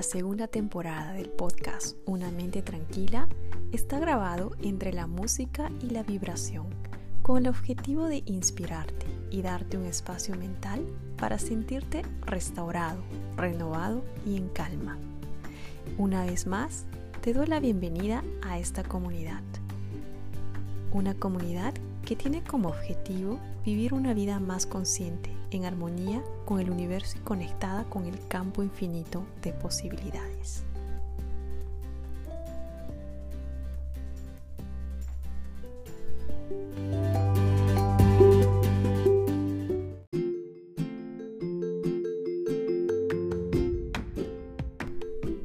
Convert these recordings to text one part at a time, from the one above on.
la segunda temporada del podcast Una mente tranquila está grabado entre la música y la vibración con el objetivo de inspirarte y darte un espacio mental para sentirte restaurado, renovado y en calma. Una vez más, te doy la bienvenida a esta comunidad. Una comunidad que tiene como objetivo vivir una vida más consciente, en armonía con el universo y conectada con el campo infinito de posibilidades.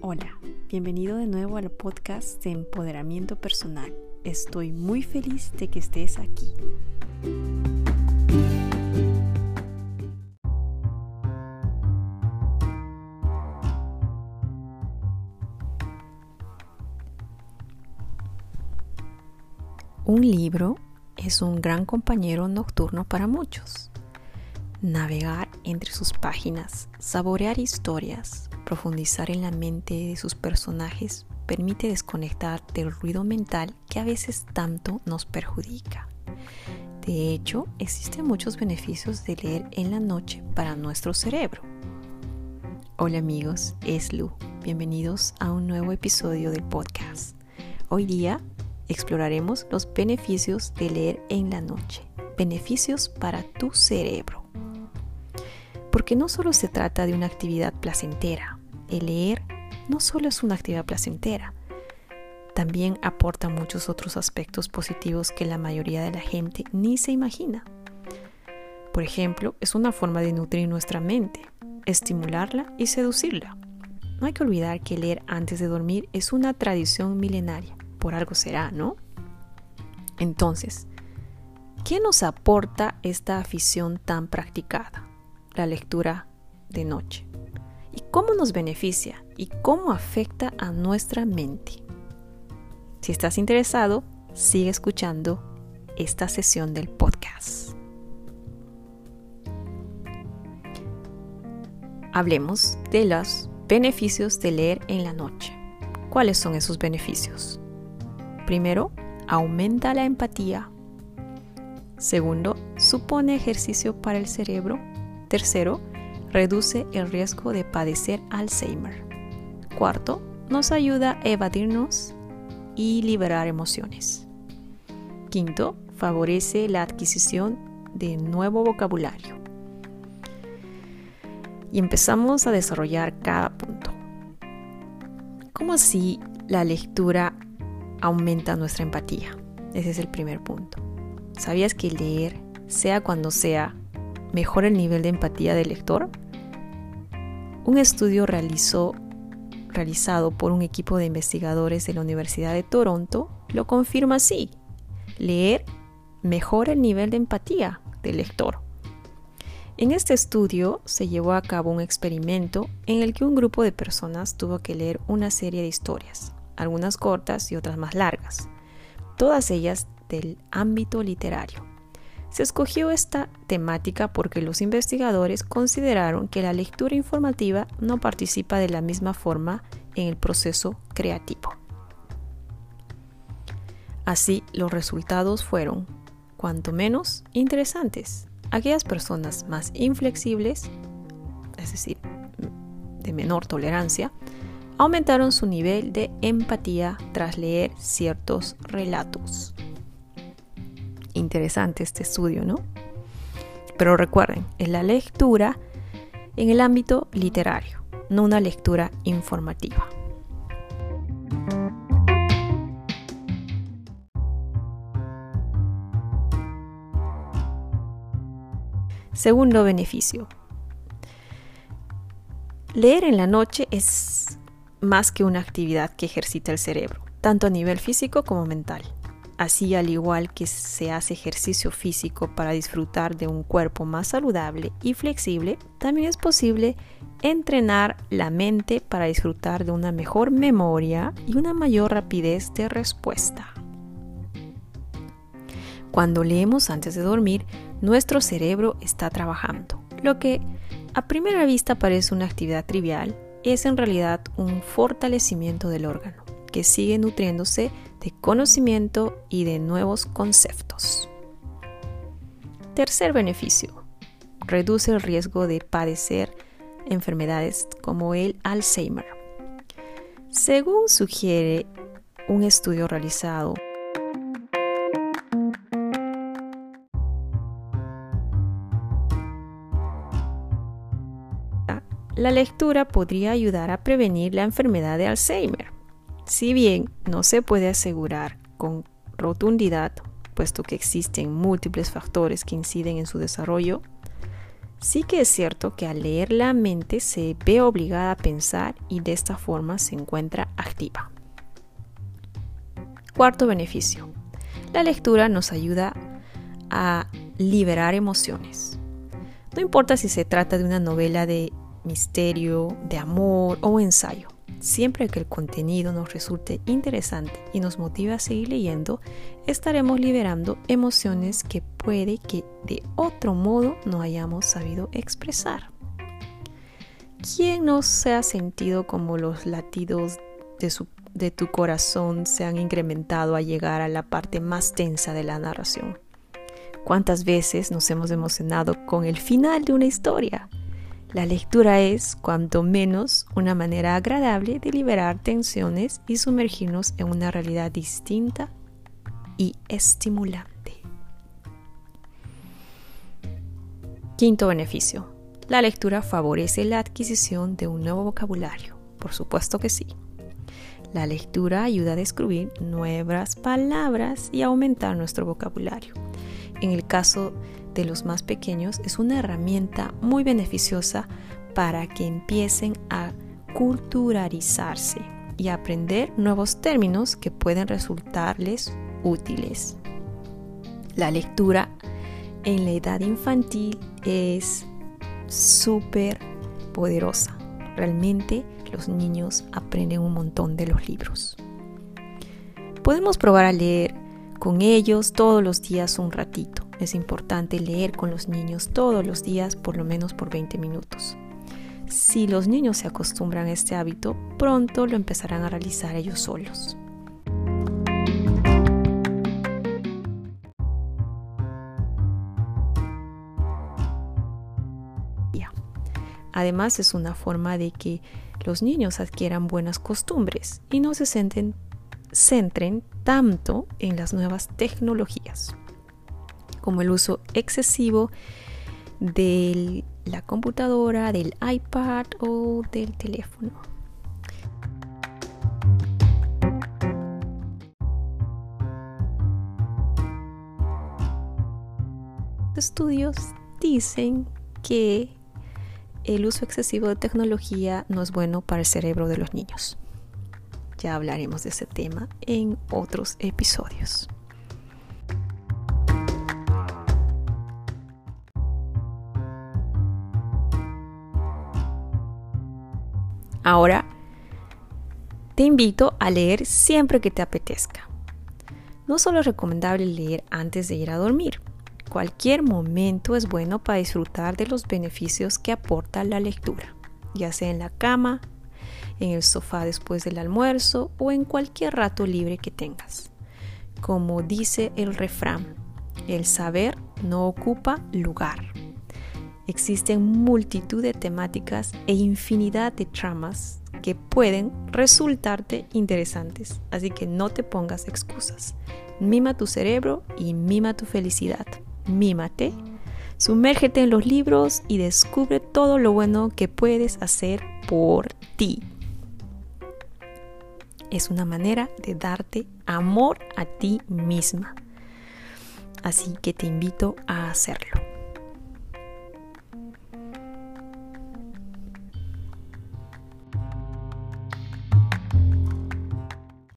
Hola, bienvenido de nuevo al podcast de empoderamiento personal Estoy muy feliz de que estés aquí. Un libro es un gran compañero nocturno para muchos. Navegar entre sus páginas, saborear historias, profundizar en la mente de sus personajes permite desconectar del ruido mental que a veces tanto nos perjudica. De hecho, existen muchos beneficios de leer en la noche para nuestro cerebro. Hola amigos, es Lu. Bienvenidos a un nuevo episodio del podcast. Hoy día exploraremos los beneficios de leer en la noche. Beneficios para tu cerebro. Porque no solo se trata de una actividad placentera. El leer no solo es una actividad placentera, también aporta muchos otros aspectos positivos que la mayoría de la gente ni se imagina. Por ejemplo, es una forma de nutrir nuestra mente, estimularla y seducirla. No hay que olvidar que leer antes de dormir es una tradición milenaria, por algo será, ¿no? Entonces, ¿qué nos aporta esta afición tan practicada? La lectura de noche y cómo nos beneficia y cómo afecta a nuestra mente. Si estás interesado, sigue escuchando esta sesión del podcast. Hablemos de los beneficios de leer en la noche. ¿Cuáles son esos beneficios? Primero, aumenta la empatía. Segundo, supone ejercicio para el cerebro. Tercero, reduce el riesgo de padecer Alzheimer. Cuarto, nos ayuda a evadirnos y liberar emociones. Quinto, favorece la adquisición de nuevo vocabulario. Y empezamos a desarrollar cada punto. ¿Cómo así la lectura aumenta nuestra empatía? Ese es el primer punto. ¿Sabías que leer, sea cuando sea, mejora el nivel de empatía del lector? Un estudio realizado por un equipo de investigadores de la Universidad de Toronto lo confirma así. Leer mejora el nivel de empatía del lector. En este estudio se llevó a cabo un experimento en el que un grupo de personas tuvo que leer una serie de historias, algunas cortas y otras más largas, todas ellas del ámbito literario. Se escogió esta temática porque los investigadores consideraron que la lectura informativa no participa de la misma forma en el proceso creativo. Así, los resultados fueron, cuanto menos, interesantes. Aquellas personas más inflexibles, es decir, de menor tolerancia, aumentaron su nivel de empatía tras leer ciertos relatos interesante este estudio, ¿no? Pero recuerden, es la lectura en el ámbito literario, no una lectura informativa. Segundo beneficio. Leer en la noche es más que una actividad que ejercita el cerebro, tanto a nivel físico como mental. Así, al igual que se hace ejercicio físico para disfrutar de un cuerpo más saludable y flexible, también es posible entrenar la mente para disfrutar de una mejor memoria y una mayor rapidez de respuesta. Cuando leemos antes de dormir, nuestro cerebro está trabajando, lo que a primera vista parece una actividad trivial, es en realidad un fortalecimiento del órgano, que sigue nutriéndose de conocimiento y de nuevos conceptos. Tercer beneficio, reduce el riesgo de padecer enfermedades como el Alzheimer. Según sugiere un estudio realizado la lectura podría ayudar a prevenir la enfermedad de Alzheimer. Si bien no se puede asegurar con rotundidad, puesto que existen múltiples factores que inciden en su desarrollo, sí que es cierto que al leer la mente se ve obligada a pensar y de esta forma se encuentra activa. Cuarto beneficio. La lectura nos ayuda a liberar emociones. No importa si se trata de una novela de misterio, de amor o ensayo. Siempre que el contenido nos resulte interesante y nos motive a seguir leyendo, estaremos liberando emociones que puede que de otro modo no hayamos sabido expresar. ¿Quién no se ha sentido como los latidos de, de tu corazón se han incrementado a llegar a la parte más tensa de la narración? ¿Cuántas veces nos hemos emocionado con el final de una historia? La lectura es, cuanto menos, una manera agradable de liberar tensiones y sumergirnos en una realidad distinta y estimulante. Quinto beneficio. La lectura favorece la adquisición de un nuevo vocabulario. Por supuesto que sí. La lectura ayuda a descubrir nuevas palabras y aumentar nuestro vocabulario. En el caso de los más pequeños es una herramienta muy beneficiosa para que empiecen a culturalizarse y aprender nuevos términos que pueden resultarles útiles. La lectura en la edad infantil es súper poderosa. Realmente los niños aprenden un montón de los libros. Podemos probar a leer con ellos todos los días un ratito. Es importante leer con los niños todos los días por lo menos por 20 minutos. Si los niños se acostumbran a este hábito, pronto lo empezarán a realizar ellos solos. Además es una forma de que los niños adquieran buenas costumbres y no se centren tanto en las nuevas tecnologías como el uso excesivo de la computadora, del iPad o del teléfono. Estudios dicen que el uso excesivo de tecnología no es bueno para el cerebro de los niños. Ya hablaremos de ese tema en otros episodios. Ahora, te invito a leer siempre que te apetezca. No solo es recomendable leer antes de ir a dormir. Cualquier momento es bueno para disfrutar de los beneficios que aporta la lectura, ya sea en la cama, en el sofá después del almuerzo o en cualquier rato libre que tengas. Como dice el refrán, el saber no ocupa lugar. Existen multitud de temáticas e infinidad de tramas que pueden resultarte interesantes, así que no te pongas excusas. Mima tu cerebro y mima tu felicidad. Mímate, sumérgete en los libros y descubre todo lo bueno que puedes hacer por ti. Es una manera de darte amor a ti misma. Así que te invito a hacerlo.